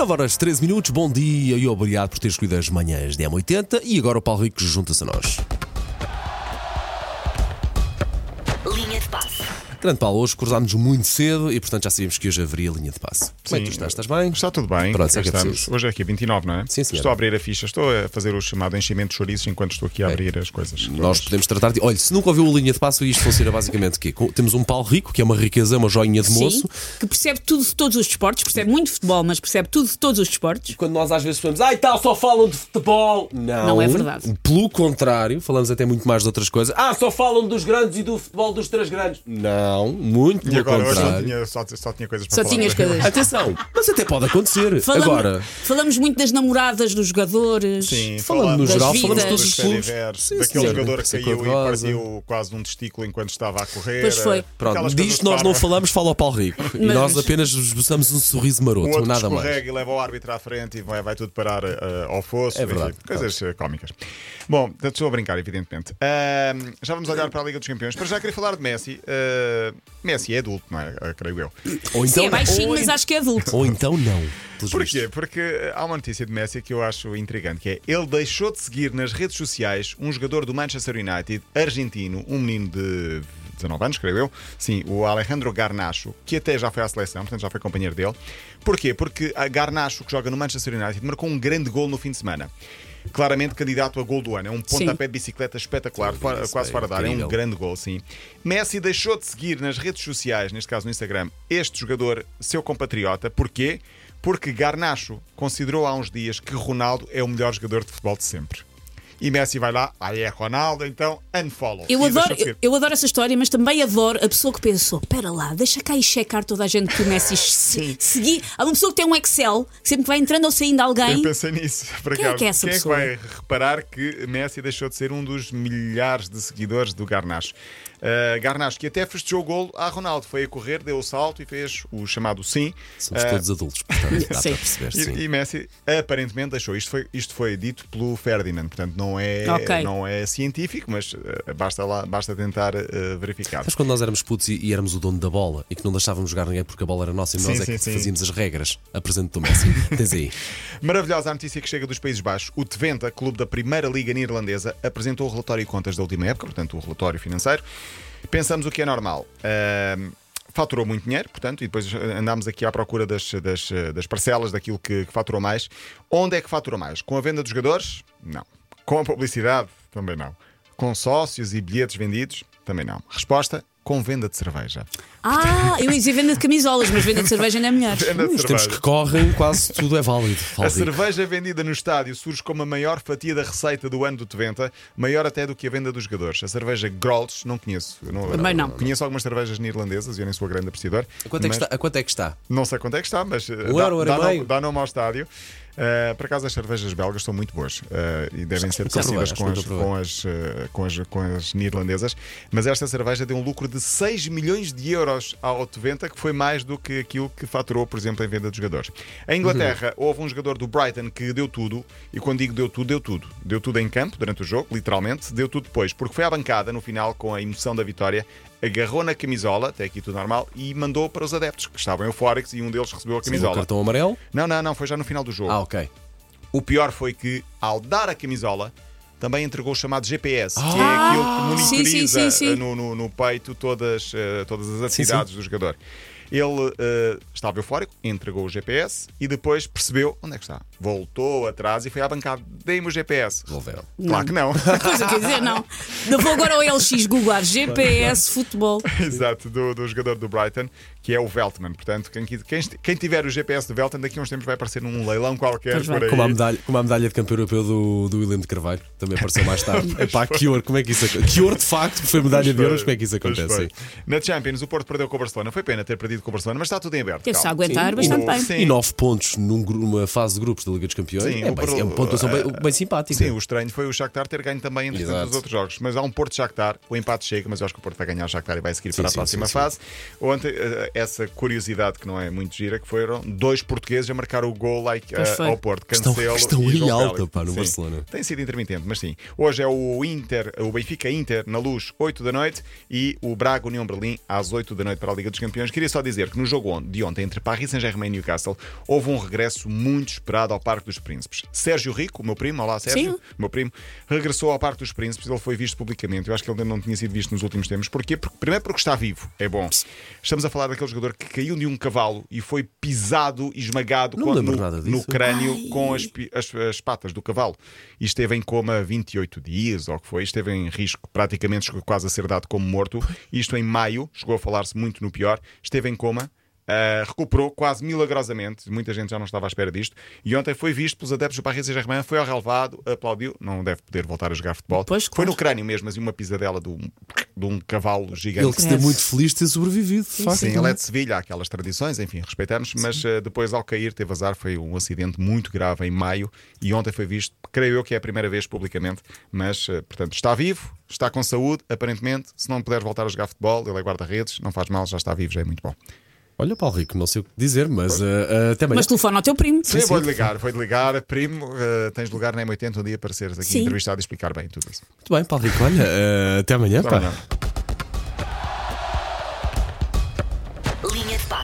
9 horas 13 minutos, bom dia e obrigado por ter escolhido as manhãs de M80 e agora o Paulo Rico junta-se a nós. Grande Paulo, hoje cruzámos muito cedo e portanto já sabíamos que hoje haveria linha de passe. Como é que tu Sim. estás? Estás bem? Está tudo bem. Pronto, é que estamos. Hoje é aqui 29, não é? Sim, senhor. Estou a abrir a ficha, estou a fazer o chamado enchimento de chouriços enquanto estou aqui a abrir as coisas. Nós podemos tratar de. Olha, se nunca ouviu a linha de passe, isto funciona basicamente o quê? Temos um Paulo Rico, que é uma riqueza, uma joinha de moço. Sim, que percebe tudo de todos os desportos, percebe muito futebol, mas percebe tudo de todos os desportos. Quando nós às vezes falamos, ai tal, só falam de futebol. Não, Não é verdade. Pelo contrário, falamos até muito mais de outras coisas. Ah, só falam dos grandes e do futebol dos três grandes. Não, muito E pelo agora, hoje só contrário. tinha, só, só tinha coisas para Só falar. tinhas coisas. Atenção, mas até pode acontecer. Falamos, Agora, falamos muito das namoradas dos jogadores. Sim, Falando no das geral, vidas. falamos de todos os dos clubes. Fediver, Sim, daquele senhor. jogador que Ser caiu e cor-de-rosa. partiu quase num testículo enquanto estava a correr. Pois foi. Pronto, Aquelas coisas disto nós não parvas. falamos, fala ao Paulo Rico. E Mas- nós apenas esboçamos um sorriso O maroto, outro nada mais. e leva o árbitro à frente e vai, vai tudo parar eh, ao fosso. É verdade. enfim, coisas eh, cómicas. Bom, estou a brincar, evidentemente. Ahm, já vamos olhar para a Liga dos Campeões. Para já queria falar de Messi. Ah, Messi é adulto, não é? Ah, creio eu. Ou Sim, é baixinho, ou mas acho que é adulto. Ou então não. Porquê? Porque há uma notícia de Messi que eu acho intrigante, que é ele deixou de seguir nas redes sociais um jogador do Manchester United, argentino, um menino de 19 anos, creio eu, sim, o Alejandro Garnacho, que até já foi à seleção, portanto já foi companheiro dele. Porquê? Porque a Garnacho, que joga no Manchester United, marcou um grande gol no fim de semana. Claramente candidato a gol do ano. É um pontapé de bicicleta espetacular, Sim, quase é fora da área. É um grande gol, sim. Messi deixou de seguir nas redes sociais, neste caso no Instagram, este jogador, seu compatriota. Porquê? Porque Garnacho considerou há uns dias que Ronaldo é o melhor jogador de futebol de sempre. E Messi vai lá, aí é Ronaldo, então unfollow. Eu E adoro, eu, eu adoro essa história, mas também adoro a pessoa que pensou: espera lá, deixa cá e checar toda a gente que o Messi se- seguir. Há uma pessoa que tem um Excel, que sempre que vai entrando ou saindo alguém. Eu pensei nisso. Por Quem é que é essa Quem pessoa? vai reparar que Messi deixou de ser um dos milhares de seguidores do Garnacho? Uh, Garnacho, que até festejou o golo a Ronaldo, foi a correr, deu o salto e fez o chamado sim. Somos Uh, todos adultos, portanto, dá Sim. para perceber. Sim. E, e Messi aparentemente deixou. Isto foi, isto foi dito pelo Ferdinand, portanto não é, Ok. não é científico, mas uh, basta, lá, basta tentar uh, verificar. Sabes quando nós éramos putos e, e éramos o dono da bola e que não deixávamos jogar ninguém porque a bola era nossa e nós Sim, é que sim, fazíamos as regras? Apresento do Messi. Tens aí. Maravilhosa a notícia que chega dos Países Baixos. O Twente, clube da Primeira Liga Neerlandesa, apresentou o relatório de contas da última época, portanto, o relatório financeiro. Pensamos o que é normal. Ahm, faturou muito dinheiro, portanto, e depois andámos aqui à procura das, das, das parcelas daquilo que, que faturou mais. Onde é que faturou mais? Com a venda dos jogadores? Não. Com a publicidade? Também não. Com sócios e bilhetes vendidos? Também não. Resposta: com venda de cerveja. Ah, eu ia dizer venda de camisolas, mas venda de cerveja ainda é melhor. Venda de Nos tempos que correm, quase tudo é válido. A cerveja vendida no estádio surge como a maior fatia da receita do ano do Twente, maior até do que a venda dos jogadores. A cerveja Grolsch, não conheço. Não, Também não. Conheço algumas cervejas neerlandesas e eu nem sou grande apreciador. A quanto, é que está? a quanto é que está? Não sei quanto é que está, mas uh, Um dá, euro, dá, nome, dá nome ao estádio. Uh, por acaso as cervejas belgas são muito boas uh, e devem ser parecidas com com, as, uh, com, as, com as neerlandesas, mas esta cerveja deu um lucro de 6 milhões de euros ao Twente, que foi mais do que aquilo que faturou, por exemplo, em venda de jogadores. Em Inglaterra, Uhum. houve um jogador do Brighton que deu tudo, e quando digo deu tudo, deu tudo. Deu tudo em campo durante o jogo, literalmente, deu tudo depois, porque foi à bancada no final com a emoção da vitória, agarrou na camisola, até aqui tudo normal, e mandou para os adeptos que estavam eufóricos e um deles recebeu a O camisola. cartão amarelo? Não, não, não, foi já no final do jogo. Ah, ok. O pior foi que, ao dar a camisola, também entregou o chamado GPS, que é Ah, aquilo que sim, monitoriza sim, sim, sim. eh, No, no- no peito todas, eh, todas as Sim, atividades do jogador. Ele eh, estava eufórico, entregou o GPS e depois percebeu onde é que está. Voltou atrás e foi à bancada. Dei-me o GPS. Resolveram. Claro que não. Pois eu quer dizer, não. Eu vou agora ao LX googlar GPS futebol. Exato, do, do jogador do Brighton, que é o Veltman. Portanto, quem, quem, quem tiver o GPS do Veltman, daqui a uns tempos vai aparecer num leilão qualquer por aí. Como a medalha, como a medalha de campeão europeu do, do William de Carvalho, também apareceu mais tarde. Epá, que ouro, como é que isso acontece? Que ouro de facto, foi medalha de euros, como é que isso acontece? Na Champions, o Porto perdeu com o Barcelona. Foi pena ter perdido com o Barcelona, mas está tudo em aberto. Teve-se a aguentar Sim. bastante O- bem. sim. E 9 pontos numa fase de grupos da Liga dos Campeões Sim, é, o bem, é uma pontuação bem, bem simpática. Sim, o estranho foi o Shakhtar ter ganho também entre os outros jogos. Mas há um Porto Shakhtar, o empate chega, mas eu acho que o Porto vai ganhar o Shakhtar e vai seguir Sim, para a próxima sim, sim. fase. Ontem, eh, essa curiosidade que não é muito gira, que foram dois portugueses a marcar o gol like, eh, ao Porto. Estão- Cancelo estão e em João alta, no Sim. Barcelona. Tem sido intermitente, mas sim. Hoje é o Inter, o Benfica Inter na luz, 8 da noite, e o Braga União Berlim às 8 da noite para a Liga dos Campeões. Queria só dizer dizer que no jogo de ontem entre Paris Saint-Germain e Newcastle houve um regresso muito esperado ao Parque dos Príncipes. Sérgio Rico, o meu primo, olá Sérgio, Sim. meu primo, regressou ao Parque dos Príncipes, ele foi visto publicamente. Eu acho que ele ainda não tinha sido visto nos últimos tempos. Porquê? Porque, primeiro porque está vivo, é bom. Estamos a falar daquele jogador que caiu de um cavalo e foi pisado e esmagado no, no crânio Ai. com as, as- as patas do cavalo. E esteve em coma 28 dias, ou o que foi, esteve em risco, praticamente chegou quase a ser dado como morto. Isto em maio, chegou a falar-se muito no pior, esteve em coma. Ah, recuperou quase milagrosamente, muita gente já não estava à espera disto. E ontem foi visto pelos adeptos do Paris Saint-Germain, foi ao relevado, aplaudiu. Não deve poder voltar a jogar futebol. Pois, Foi claro. no crânio mesmo, assim, uma pisadela de um, de um cavalo gigante. Ele que se deu muito feliz de ter sobrevivido, de facto. Sim, ele é de Sevilha, há aquelas tradições, enfim, respeitamos, mas eh, depois ao cair teve azar, foi um acidente muito grave em maio e ontem foi visto, creio eu que é a primeira vez publicamente, mas eh, portanto está vivo, está com saúde, aparentemente, se não puder voltar a jogar futebol, ele é guarda-redes, não faz mal, já está vivo, já é muito bom. Olha, Paulo Rico, não sei o que dizer, mas até amanhã. Mas telefona ao teu primo. Sim, vou-lhe ligar, vou-lhe ligar, primo, eh, tens lugar na M80 um dia para seres aqui Sim. entrevistado e explicar bem tudo isso. Muito bem, Paulo Rico, olha, até amanhã. Até pá. amanhã.